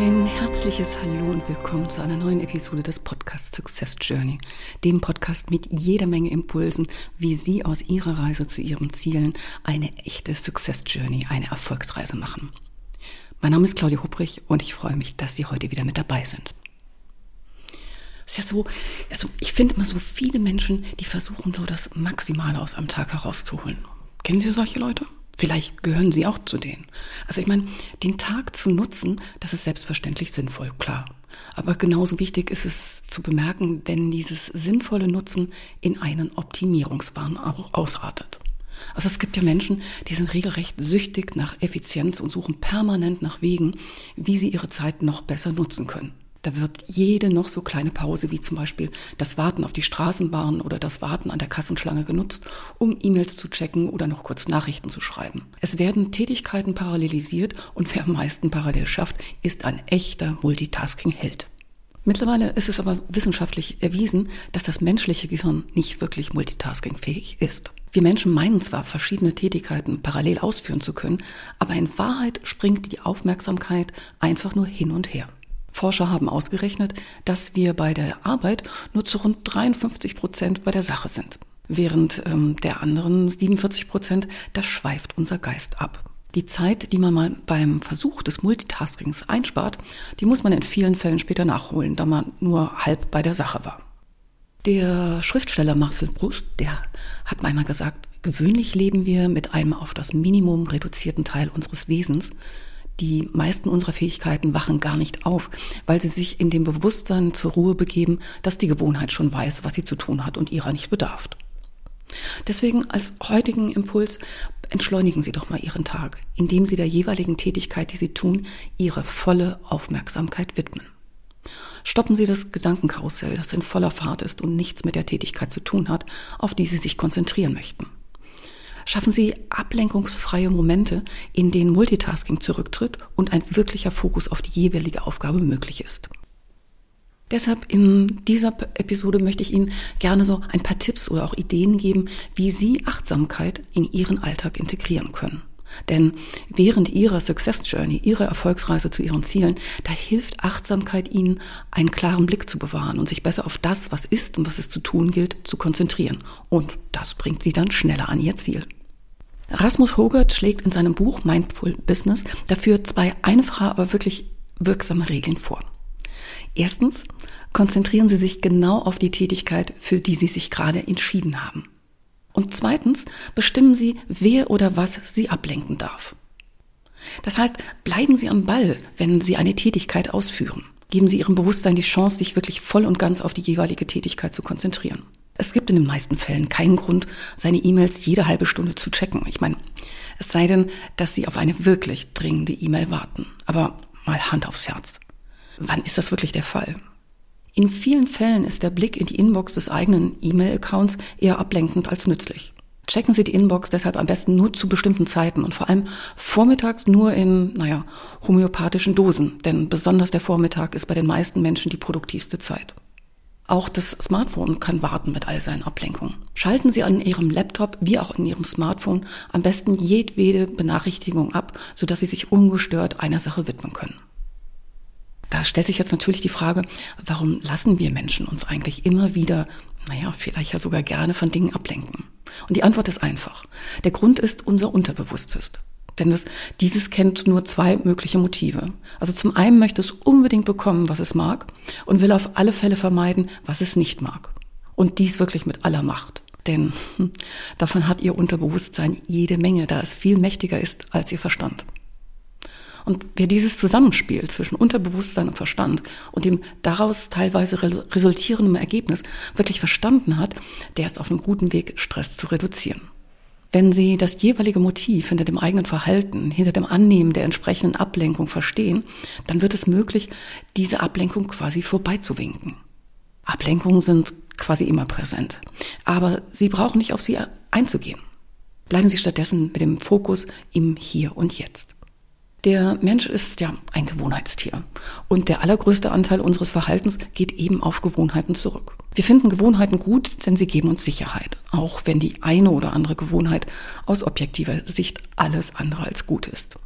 Ein herzliches Hallo und willkommen zu einer neuen Episode des Podcasts Success Journey, dem Podcast mit jeder Menge Impulsen, wie Sie aus Ihrer Reise zu Ihren Zielen eine echte Success Journey, eine Erfolgsreise machen. Mein Name ist Claudia Hubrich und ich freue mich, dass Sie heute wieder mit dabei sind. Es ist ja so, also ich finde immer so viele Menschen, die versuchen so das Maximale aus einem Tag herauszuholen. Kennen Sie solche Leute? Vielleicht gehören Sie auch zu denen. Also ich meine, den Tag zu nutzen, das ist selbstverständlich sinnvoll, klar. Aber genauso wichtig ist es zu bemerken, wenn dieses sinnvolle Nutzen in einen Optimierungswahn ausartet. Also es gibt ja Menschen, die sind regelrecht süchtig nach Effizienz und suchen permanent nach Wegen, wie sie ihre Zeit noch besser nutzen können. Da wird jede noch so kleine Pause, wie zum Beispiel das Warten auf die Straßenbahn oder das Warten an der Kassenschlange genutzt, um E-Mails zu checken oder noch kurz Nachrichten zu schreiben. Es werden Tätigkeiten parallelisiert und wer am meisten parallel schafft, ist ein echter Multitasking-Held. Mittlerweile ist es aber wissenschaftlich erwiesen, dass das menschliche Gehirn nicht wirklich multitaskingfähig ist. Wir Menschen meinen zwar, verschiedene Tätigkeiten parallel ausführen zu können, aber in Wahrheit springt die Aufmerksamkeit einfach nur hin und her. Forscher haben ausgerechnet, dass wir bei der Arbeit nur zu rund 53 Prozent bei der Sache sind. Während ähm, der anderen 47 Prozent, das schweift unser Geist ab. Die Zeit, die man mal beim Versuch des Multitaskings einspart, die muss man in vielen Fällen später nachholen, da man nur halb bei der Sache war. Der Schriftsteller Marcel Proust, der hat einmal gesagt, gewöhnlich leben wir mit einem auf das Minimum reduzierten Teil unseres Wesens, die meisten unserer Fähigkeiten wachen gar nicht auf, weil sie sich in dem Bewusstsein zur Ruhe begeben, dass die Gewohnheit schon weiß, was sie zu tun hat und ihrer nicht bedarf. Deswegen als heutigen Impuls entschleunigen Sie doch mal Ihren Tag, indem Sie der jeweiligen Tätigkeit, die Sie tun, Ihre volle Aufmerksamkeit widmen. Stoppen Sie das Gedankenkarussell, das in voller Fahrt ist und nichts mit der Tätigkeit zu tun hat, auf die Sie sich konzentrieren möchten. Schaffen Sie ablenkungsfreie Momente, in denen Multitasking zurücktritt und ein wirklicher Fokus auf die jeweilige Aufgabe möglich ist. Deshalb in dieser Episode möchte ich Ihnen gerne so ein paar Tipps oder auch Ideen geben, wie Sie Achtsamkeit in Ihren Alltag integrieren können. Denn während Ihrer Success Journey, Ihrer Erfolgsreise zu Ihren Zielen, da hilft Achtsamkeit Ihnen, einen klaren Blick zu bewahren und sich besser auf das, was ist und was es zu tun gilt, zu konzentrieren. Und das bringt Sie dann schneller an Ihr Ziel. Rasmus Hogert schlägt in seinem Buch Mindful Business dafür zwei einfache, aber wirklich wirksame Regeln vor. Erstens, konzentrieren Sie sich genau auf die Tätigkeit, für die Sie sich gerade entschieden haben. Und zweitens, bestimmen Sie, wer oder was Sie ablenken darf. Das heißt, bleiben Sie am Ball, wenn Sie eine Tätigkeit ausführen. Geben Sie Ihrem Bewusstsein die Chance, sich wirklich voll und ganz auf die jeweilige Tätigkeit zu konzentrieren. Es gibt in den meisten Fällen keinen Grund, seine E-Mails jede halbe Stunde zu checken. Ich meine, es sei denn, dass Sie auf eine wirklich dringende E-Mail warten. Aber mal Hand aufs Herz. Wann ist das wirklich der Fall? In vielen Fällen ist der Blick in die Inbox des eigenen E-Mail-Accounts eher ablenkend als nützlich. Checken Sie die Inbox deshalb am besten nur zu bestimmten Zeiten und vor allem vormittags nur in, naja, homöopathischen Dosen, denn besonders der Vormittag ist bei den meisten Menschen die produktivste Zeit. Auch das Smartphone kann warten mit all seinen Ablenkungen. Schalten Sie an Ihrem Laptop wie auch in Ihrem Smartphone am besten jedwede Benachrichtigung ab, sodass Sie sich ungestört einer Sache widmen können. Da stellt sich jetzt natürlich die Frage, warum lassen wir Menschen uns eigentlich immer wieder, naja, vielleicht ja sogar gerne von Dingen ablenken? Und die Antwort ist einfach. Der Grund ist unser Unterbewusstes. Denn das, dieses kennt nur zwei mögliche Motive. Also zum einen möchte es unbedingt bekommen, was es mag und will auf alle Fälle vermeiden, was es nicht mag. Und dies wirklich mit aller Macht. Denn davon hat ihr Unterbewusstsein jede Menge, da es viel mächtiger ist als ihr Verstand. Und wer dieses Zusammenspiel zwischen Unterbewusstsein und Verstand und dem daraus teilweise resultierenden Ergebnis wirklich verstanden hat, der ist auf einem guten Weg, Stress zu reduzieren. Wenn Sie das jeweilige Motiv hinter dem eigenen Verhalten, hinter dem Annehmen der entsprechenden Ablenkung verstehen, dann wird es möglich, diese Ablenkung quasi vorbeizuwinken. Ablenkungen sind quasi immer präsent. Aber Sie brauchen nicht auf sie einzugehen. Bleiben Sie stattdessen mit dem Fokus im Hier und Jetzt. Der Mensch ist ja ein Gewohnheitstier. Und der allergrößte Anteil unseres Verhaltens geht eben auf Gewohnheiten zurück. Wir finden Gewohnheiten gut, denn sie geben uns Sicherheit. Auch wenn die eine oder andere Gewohnheit aus objektiver Sicht alles andere als gut ist.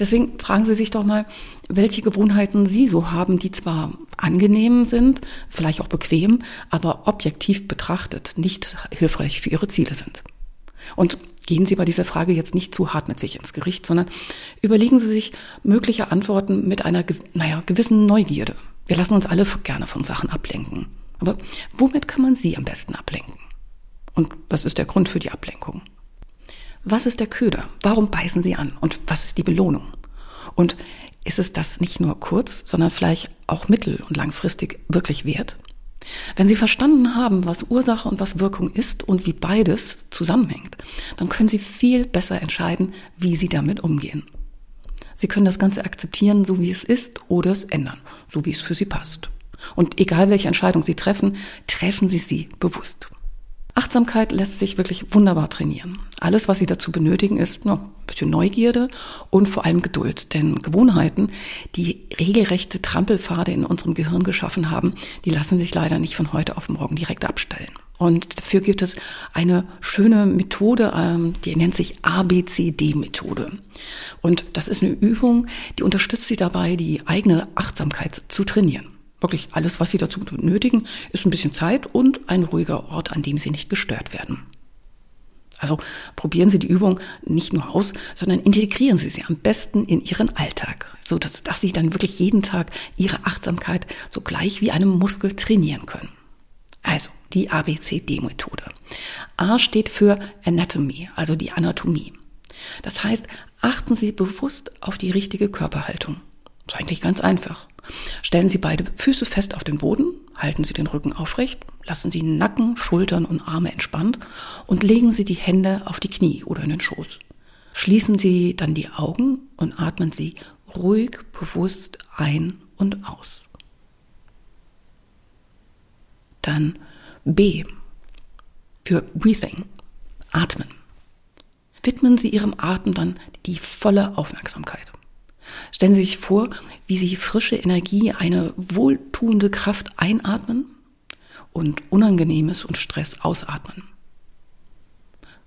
Deswegen fragen Sie sich doch mal, welche Gewohnheiten Sie so haben, die zwar angenehm sind, vielleicht auch bequem, aber objektiv betrachtet nicht hilfreich für Ihre Ziele sind. Und gehen Sie bei dieser Frage jetzt nicht zu hart mit sich ins Gericht, sondern überlegen Sie sich mögliche Antworten mit einer, naja, gewissen Neugierde. Wir lassen uns alle gerne von Sachen ablenken. Aber womit kann man Sie am besten ablenken? Und was ist der Grund für die Ablenkung? Was ist der Köder? Warum beißen Sie an? Und was ist die Belohnung? Und ist es das nicht nur kurz, sondern vielleicht auch mittel- und langfristig wirklich wert? Wenn Sie verstanden haben, was Ursache und was Wirkung ist und wie beides zusammenhängt, dann können Sie viel besser entscheiden, wie Sie damit umgehen. Sie können das Ganze akzeptieren, so wie es ist, oder es ändern, so wie es für Sie passt. Und egal welche Entscheidung Sie treffen, treffen Sie sie bewusst. Achtsamkeit lässt sich wirklich wunderbar trainieren. Alles, was Sie dazu benötigen, ist no, ein bisschen Neugierde und vor allem Geduld. Denn Gewohnheiten, die regelrechte Trampelpfade in unserem Gehirn geschaffen haben, die lassen sich leider nicht von heute auf morgen direkt abstellen. Und dafür gibt es eine schöne Methode, ähm, die nennt sich ABCD-Methode. Und das ist eine Übung, die unterstützt Sie dabei, die eigene Achtsamkeit zu trainieren. Wirklich alles, was Sie dazu benötigen, ist ein bisschen Zeit und ein ruhiger Ort, an dem Sie nicht gestört werden. Also probieren Sie die Übung nicht nur aus, sondern integrieren Sie sie am besten in Ihren Alltag, so dass, Sie dann wirklich jeden Tag Ihre Achtsamkeit so gleich wie einem Muskel trainieren können. Also die ABCD-Methode. A steht für Anatomy, also die Anatomie. Das heißt, achten Sie bewusst auf die richtige Körperhaltung. Ist eigentlich ganz einfach. Stellen Sie beide Füße fest auf den Boden, halten Sie den Rücken aufrecht, lassen Sie Nacken, Schultern und Arme entspannt und legen Sie die Hände auf die Knie oder in den Schoß. Schließen Sie dann die Augen und atmen Sie ruhig, bewusst ein und aus. Dann B für Breathing, Atmen. Widmen Sie Ihrem Atem dann die volle Aufmerksamkeit. Stellen Sie sich vor, wie Sie frische Energie, eine wohltuende Kraft einatmen und Unangenehmes und Stress ausatmen.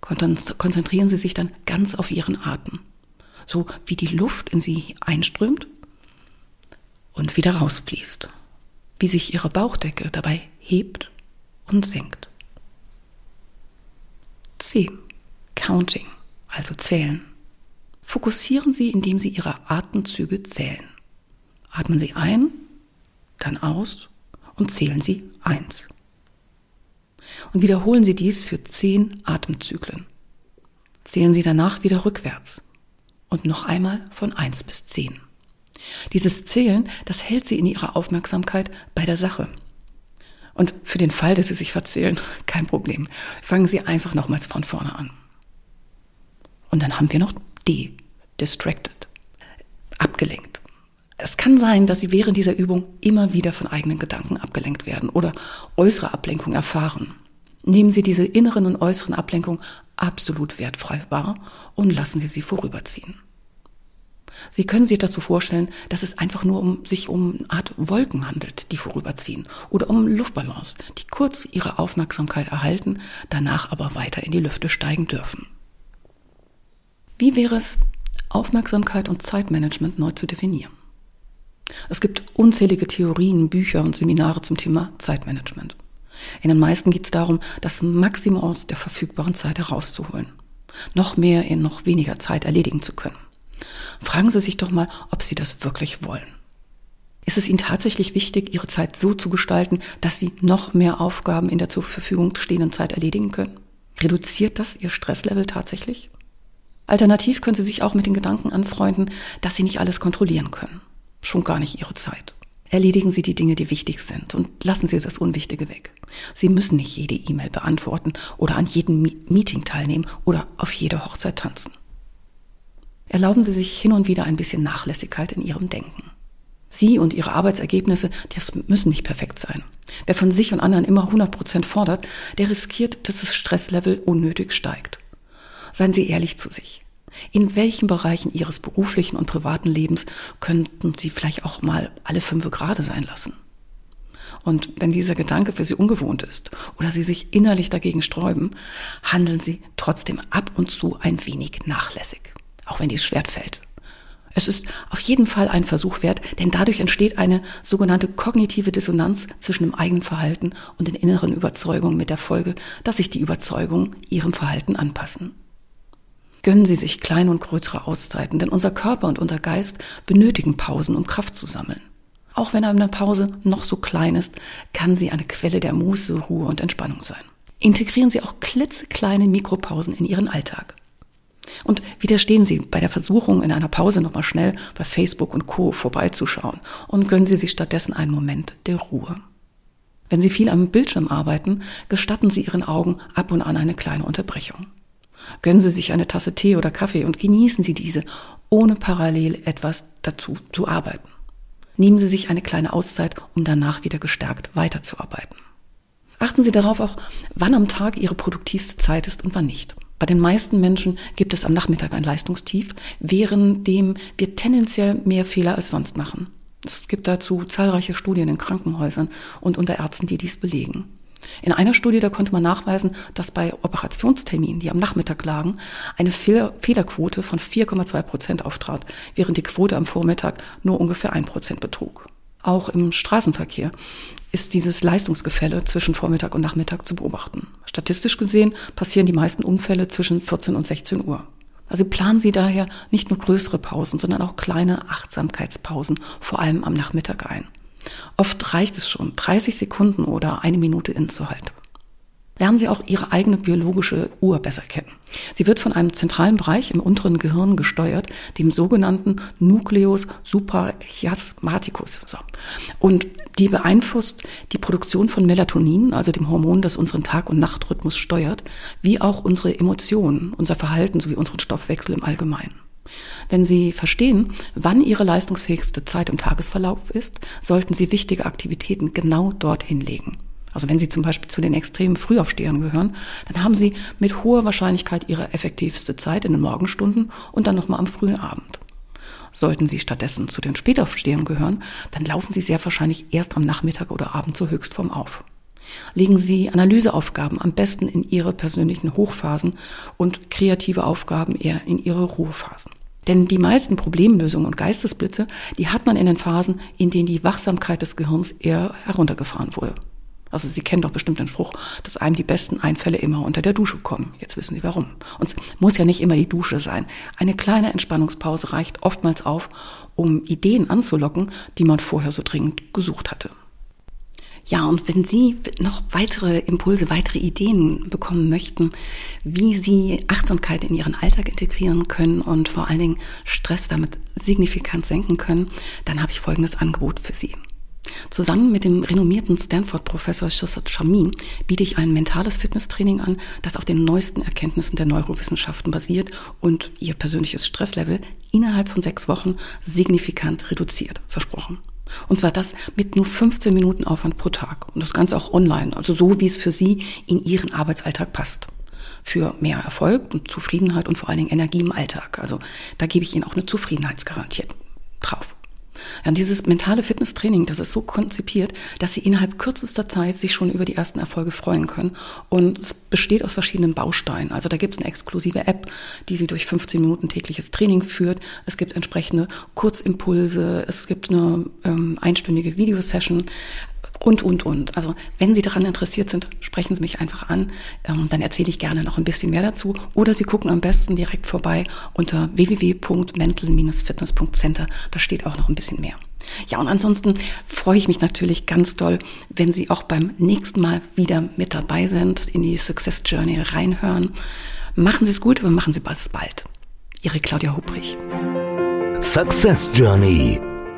Konzentrieren Sie sich dann ganz auf Ihren Atem, so wie die Luft in Sie einströmt und wieder rausfließt, wie sich Ihre Bauchdecke dabei hebt und senkt. C. Counting, also zählen. Fokussieren Sie, indem Sie Ihre Atemzüge zählen. Atmen Sie ein, dann aus und zählen Sie eins. Und wiederholen Sie dies für zehn Atemzyklen. Zählen Sie danach wieder rückwärts und noch einmal von eins bis zehn. Dieses Zählen, das hält Sie in Ihrer Aufmerksamkeit bei der Sache. Und für den Fall, dass Sie sich verzählen, kein Problem. Fangen Sie einfach nochmals von vorne an. Und dann haben wir noch D, distracted, abgelenkt. Es kann sein, dass Sie während dieser Übung immer wieder von eigenen Gedanken abgelenkt werden oder äußere Ablenkung erfahren. Nehmen Sie diese inneren und äußeren Ablenkungen absolut wertfrei wahr und lassen Sie sie vorüberziehen. Sie können sich dazu vorstellen, dass es einfach nur um sich um eine Art Wolken handelt, die vorüberziehen, oder um Luftballons, die kurz ihre Aufmerksamkeit erhalten, danach aber weiter in die Lüfte steigen dürfen. Wie wäre es, Aufmerksamkeit und Zeitmanagement neu zu definieren? Es gibt unzählige Theorien, Bücher und Seminare zum Thema Zeitmanagement. In den meisten geht es darum, das Maximum aus der verfügbaren Zeit herauszuholen. Noch mehr in noch weniger Zeit erledigen zu können. Fragen Sie sich doch mal, ob Sie das wirklich wollen. Ist es Ihnen tatsächlich wichtig, Ihre Zeit so zu gestalten, dass Sie noch mehr Aufgaben in der zur Verfügung stehenden Zeit erledigen können? Reduziert das Ihr Stresslevel tatsächlich? Alternativ können Sie sich auch mit den Gedanken anfreunden, dass Sie nicht alles kontrollieren können. Schon gar nicht Ihre Zeit. Erledigen Sie die Dinge, die wichtig sind und lassen Sie das Unwichtige weg. Sie müssen nicht jede E-Mail beantworten oder an jedem Meeting teilnehmen oder auf jede Hochzeit tanzen. Erlauben Sie sich hin und wieder ein bisschen Nachlässigkeit in Ihrem Denken. Sie und Ihre Arbeitsergebnisse, das müssen nicht perfekt sein. Wer von sich und anderen immer 100 Prozent fordert, der riskiert, dass das Stresslevel unnötig steigt. Seien Sie ehrlich zu sich. In welchen Bereichen Ihres beruflichen und privaten Lebens könnten Sie vielleicht auch mal alle fünf Grade sein lassen? Und wenn dieser Gedanke für Sie ungewohnt ist oder Sie sich innerlich dagegen sträuben, handeln Sie trotzdem ab und zu ein wenig nachlässig, auch wenn dies schwer fällt. Es ist auf jeden Fall ein Versuch wert, denn dadurch entsteht eine sogenannte kognitive Dissonanz zwischen dem eigenen Verhalten und den inneren Überzeugungen mit der Folge, dass sich die Überzeugungen ihrem Verhalten anpassen. Gönnen Sie sich kleine und größere Auszeiten, denn unser Körper und unser Geist benötigen Pausen, um Kraft zu sammeln. Auch wenn eine Pause noch so klein ist, kann sie eine Quelle der Muße, Ruhe und Entspannung sein. Integrieren Sie auch klitzekleine Mikropausen in Ihren Alltag. Und widerstehen Sie bei der Versuchung, in einer Pause nochmal schnell bei Facebook und Co. vorbeizuschauen und gönnen Sie sich stattdessen einen Moment der Ruhe. Wenn Sie viel am Bildschirm arbeiten, gestatten Sie Ihren Augen ab und an eine kleine Unterbrechung. Gönnen Sie sich eine Tasse Tee oder Kaffee und genießen Sie diese, ohne parallel etwas dazu zu arbeiten. Nehmen Sie sich eine kleine Auszeit, um danach wieder gestärkt weiterzuarbeiten. Achten Sie darauf auch, wann am Tag Ihre produktivste Zeit ist und wann nicht. Bei den meisten Menschen gibt es am Nachmittag ein Leistungstief, währenddem wir tendenziell mehr Fehler als sonst machen. Es gibt dazu zahlreiche Studien in Krankenhäusern und unter Ärzten, die dies belegen. In einer Studie, da konnte man nachweisen, dass bei Operationsterminen, die am Nachmittag lagen, eine Fehlerquote von 4,2 Prozent auftrat, während die Quote am Vormittag nur ungefähr ein Prozent betrug. Auch im Straßenverkehr ist dieses Leistungsgefälle zwischen Vormittag und Nachmittag zu beobachten. Statistisch gesehen passieren die meisten Unfälle zwischen 14 und 16 Uhr. Also planen Sie daher nicht nur größere Pausen, sondern auch kleine Achtsamkeitspausen, vor allem am Nachmittag ein. Oft reicht es schon, 30 Sekunden oder eine Minute innezuhalten lernen Sie auch Ihre eigene biologische Uhr besser kennen. Sie wird von einem zentralen Bereich im unteren Gehirn gesteuert, dem sogenannten Nucleus suprachiasmaticus. Und die beeinflusst die Produktion von Melatonin, also dem Hormon, das unseren Tag- und Nachtrhythmus steuert, wie auch unsere Emotionen, unser Verhalten sowie unseren Stoffwechsel im Allgemeinen. Wenn Sie verstehen, wann Ihre leistungsfähigste Zeit im Tagesverlauf ist, sollten Sie wichtige Aktivitäten genau dorthin legen. Also wenn Sie zum Beispiel zu den extremen Frühaufstehern gehören, dann haben Sie mit hoher Wahrscheinlichkeit Ihre effektivste Zeit in den Morgenstunden und dann nochmal am frühen Abend. Sollten Sie stattdessen zu den Spätaufstehern gehören, dann laufen Sie sehr wahrscheinlich erst am Nachmittag oder Abend zur Höchstform auf. Legen Sie Analyseaufgaben am besten in Ihre persönlichen Hochphasen und kreative Aufgaben eher in Ihre Ruhephasen. Denn die meisten Problemlösungen und Geistesblitze, die hat man in den Phasen, in denen die Wachsamkeit des Gehirns eher heruntergefahren wurde. Also Sie kennen doch bestimmt den Spruch, dass einem die besten Einfälle immer unter der Dusche kommen. Jetzt wissen Sie warum. Und es muss ja nicht immer die Dusche sein. Eine kleine Entspannungspause reicht oftmals auf, um Ideen anzulocken, die man vorher so dringend gesucht hatte. Ja, und wenn Sie noch weitere Impulse, weitere Ideen bekommen möchten, wie Sie Achtsamkeit in Ihren Alltag integrieren können und vor allen Dingen Stress damit signifikant senken können, dann habe ich folgendes Angebot für Sie. Zusammen mit dem renommierten Stanford-Professor Shazad Shamin biete ich ein mentales Fitnesstraining an, das auf den neuesten Erkenntnissen der Neurowissenschaften basiert und Ihr persönliches Stresslevel innerhalb von sechs Wochen signifikant reduziert. Versprochen. Und zwar das mit nur 15 Minuten Aufwand pro Tag. Und das Ganze auch online, also so, wie es für Sie in Ihren Arbeitsalltag passt. Für mehr Erfolg und Zufriedenheit und vor allen Dingen Energie im Alltag. Also da gebe ich Ihnen auch eine Zufriedenheitsgarantie drauf. Und dieses mentale Fitnesstraining, das ist so konzipiert, dass Sie innerhalb kürzester Zeit sich schon über die ersten Erfolge freuen können. Und es besteht aus verschiedenen Bausteinen. Also da gibt es eine exklusive App, die Sie durch 15 Minuten tägliches Training führt. Es gibt entsprechende Kurzimpulse. Es gibt eine ähm, einstündige Videosession und, und, und. Also wenn Sie daran interessiert sind, sprechen Sie mich einfach an. Ähm, dann erzähle ich gerne noch ein bisschen mehr dazu. Oder Sie gucken am besten direkt vorbei unter www.mental-fitness.center. Da steht auch noch ein bisschen mehr. Ja, und ansonsten freue ich mich natürlich ganz doll, wenn Sie auch beim nächsten Mal wieder mit dabei sind, in die Success Journey reinhören. Machen Sie es gut und machen Sie es bald. Ihre Claudia Hubrich. Success Journey